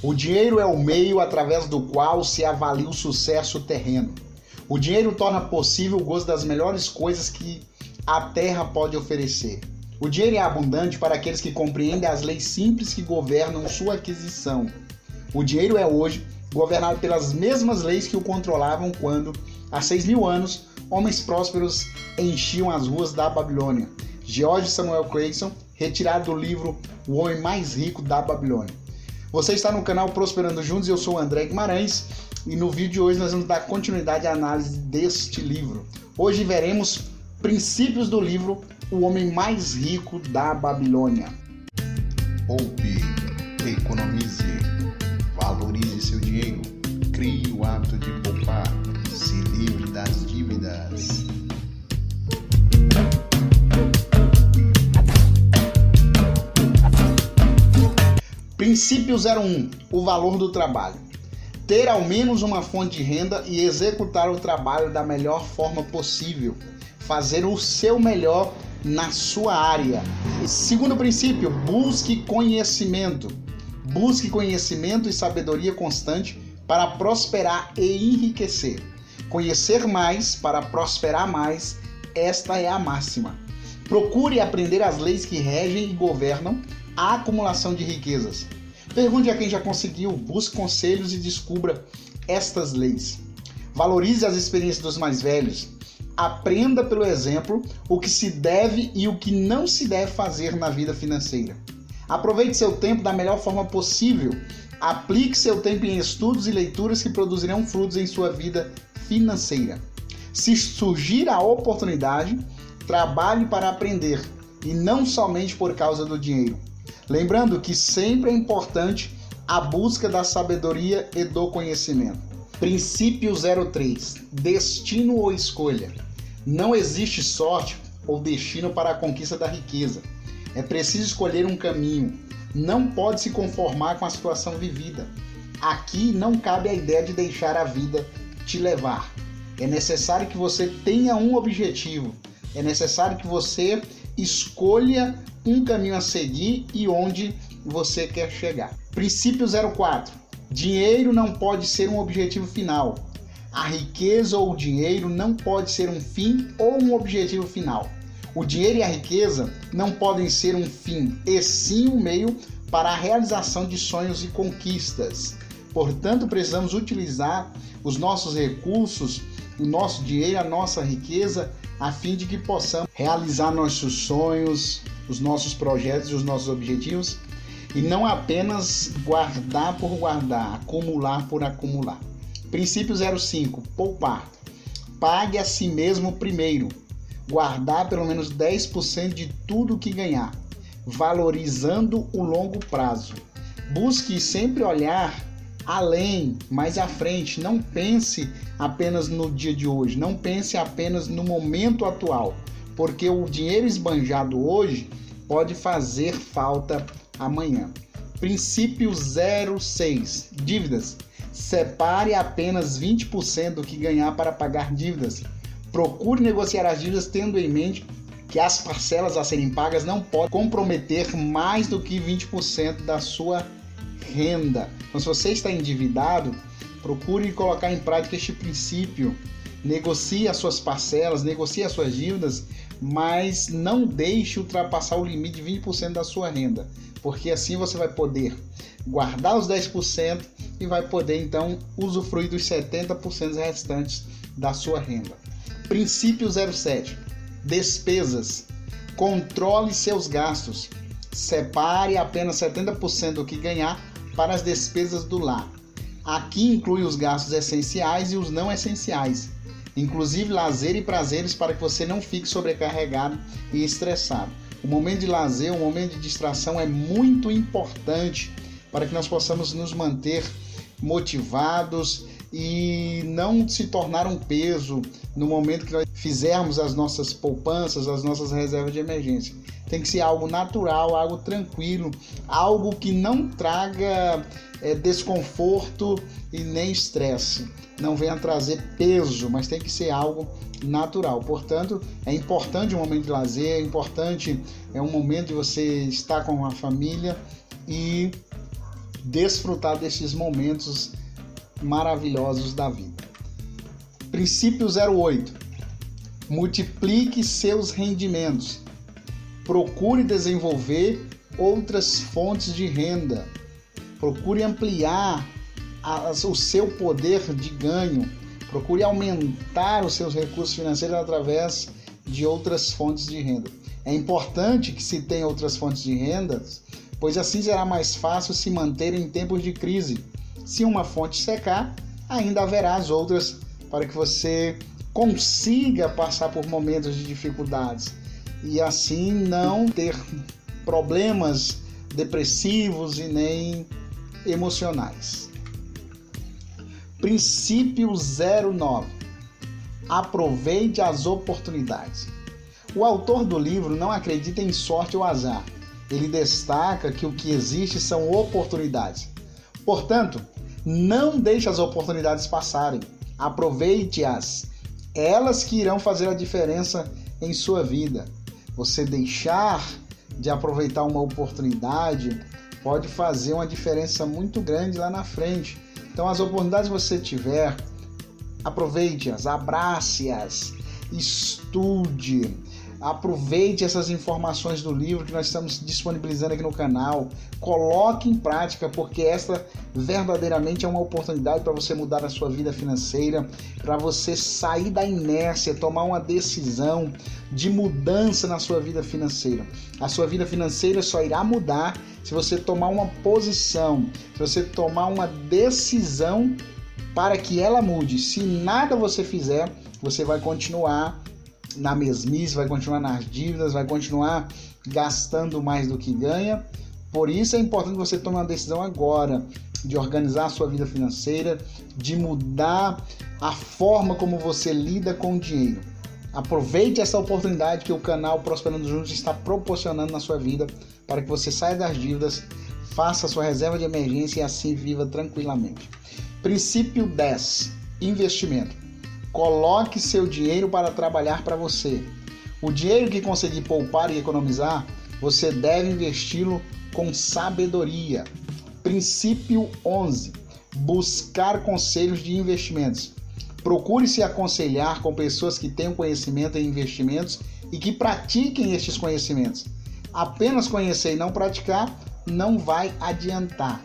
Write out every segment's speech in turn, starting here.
O dinheiro é o meio através do qual se avalia o sucesso terreno. O dinheiro torna possível o gozo das melhores coisas que a terra pode oferecer. O dinheiro é abundante para aqueles que compreendem as leis simples que governam sua aquisição. O dinheiro é hoje governado pelas mesmas leis que o controlavam quando, há seis mil anos, homens prósperos enchiam as ruas da Babilônia. George Samuel Clayson, retirado do livro O Homem Mais Rico da Babilônia. Você está no canal Prosperando Juntos eu sou o André Guimarães e no vídeo de hoje nós vamos dar continuidade à análise deste livro. Hoje veremos princípios do livro O Homem Mais Rico da Babilônia. Poupe, economize, valorize seu dinheiro, crie o hábito de poupar, se livre das dívidas. Princípio 01: O valor do trabalho. Ter ao menos uma fonte de renda e executar o trabalho da melhor forma possível. Fazer o seu melhor na sua área. Segundo princípio: busque conhecimento. Busque conhecimento e sabedoria constante para prosperar e enriquecer. Conhecer mais para prosperar mais, esta é a máxima. Procure aprender as leis que regem e governam a acumulação de riquezas. Pergunte a quem já conseguiu, busque conselhos e descubra estas leis. Valorize as experiências dos mais velhos. Aprenda pelo exemplo o que se deve e o que não se deve fazer na vida financeira. Aproveite seu tempo da melhor forma possível. Aplique seu tempo em estudos e leituras que produzirão frutos em sua vida financeira. Se surgir a oportunidade, trabalhe para aprender e não somente por causa do dinheiro. Lembrando que sempre é importante a busca da sabedoria e do conhecimento. Princípio 03: Destino ou escolha. Não existe sorte ou destino para a conquista da riqueza. É preciso escolher um caminho. Não pode se conformar com a situação vivida. Aqui não cabe a ideia de deixar a vida te levar. É necessário que você tenha um objetivo. É necessário que você escolha um caminho a seguir e onde você quer chegar. Princípio 04. Dinheiro não pode ser um objetivo final. A riqueza ou o dinheiro não pode ser um fim ou um objetivo final. O dinheiro e a riqueza não podem ser um fim, e sim um meio para a realização de sonhos e conquistas. Portanto, precisamos utilizar os nossos recursos, o nosso dinheiro, a nossa riqueza, a fim de que possamos realizar nossos sonhos, os nossos projetos e os nossos objetivos e não apenas guardar por guardar, acumular por acumular. Princípio 05: poupar. Pague a si mesmo primeiro. Guardar pelo menos 10% de tudo que ganhar, valorizando o longo prazo. Busque sempre olhar além, mais à frente. Não pense apenas no dia de hoje, não pense apenas no momento atual porque o dinheiro esbanjado hoje pode fazer falta amanhã. Princípio 06: dívidas. Separe apenas 20% do que ganhar para pagar dívidas. Procure negociar as dívidas tendo em mente que as parcelas a serem pagas não podem comprometer mais do que 20% da sua renda. Então, se você está endividado, procure colocar em prática este princípio. Negocie as suas parcelas, negocie as suas dívidas mas não deixe ultrapassar o limite de 20% da sua renda, porque assim você vai poder guardar os 10% e vai poder então usufruir dos 70% restantes da sua renda. Princípio 07: Despesas. Controle seus gastos. Separe apenas 70% do que ganhar para as despesas do lar. Aqui inclui os gastos essenciais e os não essenciais inclusive lazer e prazeres para que você não fique sobrecarregado e estressado. O momento de lazer, o momento de distração é muito importante para que nós possamos nos manter motivados e não se tornar um peso no momento que nós fizermos as nossas poupanças, as nossas reservas de emergência. Tem que ser algo natural, algo tranquilo, algo que não traga é, desconforto e nem estresse. Não venha trazer peso, mas tem que ser algo natural. Portanto, é importante um momento de lazer, é importante é um momento de você estar com a família e desfrutar desses momentos maravilhosos da vida. Princípio 08. Multiplique seus rendimentos. Procure desenvolver outras fontes de renda. Procure ampliar o seu poder de ganho. Procure aumentar os seus recursos financeiros através de outras fontes de renda. É importante que se tenha outras fontes de rendas, pois assim será mais fácil se manter em tempos de crise. Se uma fonte secar, ainda haverá as outras para que você consiga passar por momentos de dificuldades e assim não ter problemas depressivos e nem emocionais. Princípio 09. Aproveite as oportunidades. O autor do livro não acredita em sorte ou azar. Ele destaca que o que existe são oportunidades. Portanto, não deixe as oportunidades passarem. Aproveite-as. Elas que irão fazer a diferença em sua vida. Você deixar de aproveitar uma oportunidade pode fazer uma diferença muito grande lá na frente. Então, as oportunidades que você tiver, aproveite-as, abrace-as, estude, Aproveite essas informações do livro que nós estamos disponibilizando aqui no canal. Coloque em prática, porque esta verdadeiramente é uma oportunidade para você mudar a sua vida financeira, para você sair da inércia, tomar uma decisão de mudança na sua vida financeira. A sua vida financeira só irá mudar se você tomar uma posição, se você tomar uma decisão para que ela mude. Se nada você fizer, você vai continuar na mesmice, vai continuar nas dívidas, vai continuar gastando mais do que ganha. Por isso é importante você tomar uma decisão agora de organizar a sua vida financeira, de mudar a forma como você lida com o dinheiro. Aproveite essa oportunidade que o canal Prosperando Juntos está proporcionando na sua vida para que você saia das dívidas, faça a sua reserva de emergência e assim viva tranquilamente. Princípio 10: investimento. Coloque seu dinheiro para trabalhar para você. O dinheiro que conseguir poupar e economizar, você deve investi-lo com sabedoria. Princípio 11: buscar conselhos de investimentos. Procure se aconselhar com pessoas que tenham conhecimento em investimentos e que pratiquem estes conhecimentos. Apenas conhecer e não praticar não vai adiantar.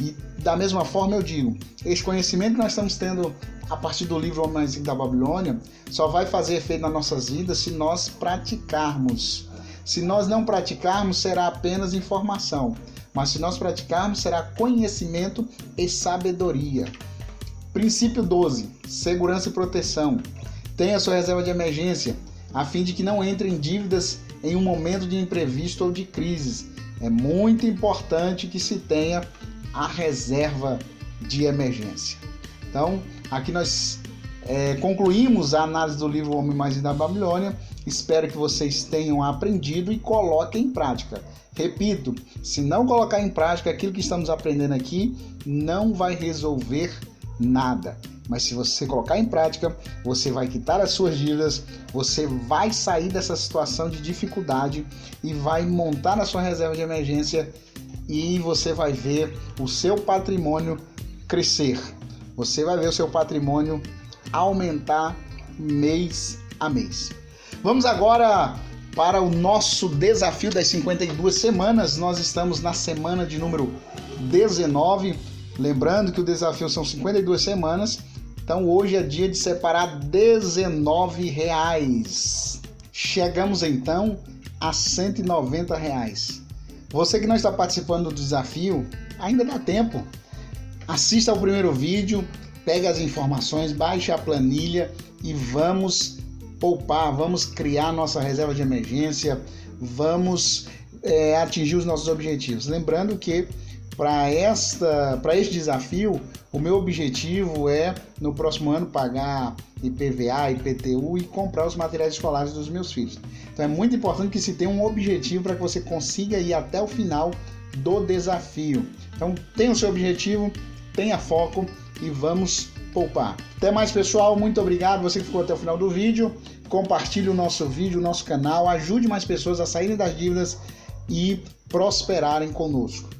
E da mesma forma eu digo, esse conhecimento que nós estamos tendo a partir do livro Homens da Babilônia só vai fazer efeito nas nossas vidas se nós praticarmos. Se nós não praticarmos, será apenas informação, mas se nós praticarmos, será conhecimento e sabedoria. Princípio 12: segurança e proteção. Tenha sua reserva de emergência, a fim de que não entre em dívidas em um momento de imprevisto ou de crise. É muito importante que se tenha a reserva de emergência. Então, aqui nós é, concluímos a análise do livro Homem Mais da Babilônia. Espero que vocês tenham aprendido e coloquem em prática. Repito, se não colocar em prática aquilo que estamos aprendendo aqui, não vai resolver nada. Mas se você colocar em prática, você vai quitar as suas dívidas, você vai sair dessa situação de dificuldade e vai montar a sua reserva de emergência e você vai ver o seu patrimônio crescer você vai ver o seu patrimônio aumentar mês a mês. Vamos agora para o nosso desafio das 52 semanas. Nós estamos na semana de número 19. Lembrando que o desafio são 52 semanas. Então hoje é dia de separar 19 reais. Chegamos então a 190 reais. Você que não está participando do desafio, ainda dá tempo. Assista ao primeiro vídeo, pegue as informações, baixe a planilha e vamos poupar, vamos criar nossa reserva de emergência, vamos é, atingir os nossos objetivos. Lembrando que para esta, para este desafio, o meu objetivo é no próximo ano pagar IPVA, IPTU e comprar os materiais escolares dos meus filhos. Então é muito importante que se tenha um objetivo para que você consiga ir até o final do desafio. Então tenha o seu objetivo, tenha foco e vamos poupar. Até mais, pessoal. Muito obrigado. Você que ficou até o final do vídeo. Compartilhe o nosso vídeo, o nosso canal. Ajude mais pessoas a saírem das dívidas e prosperarem conosco.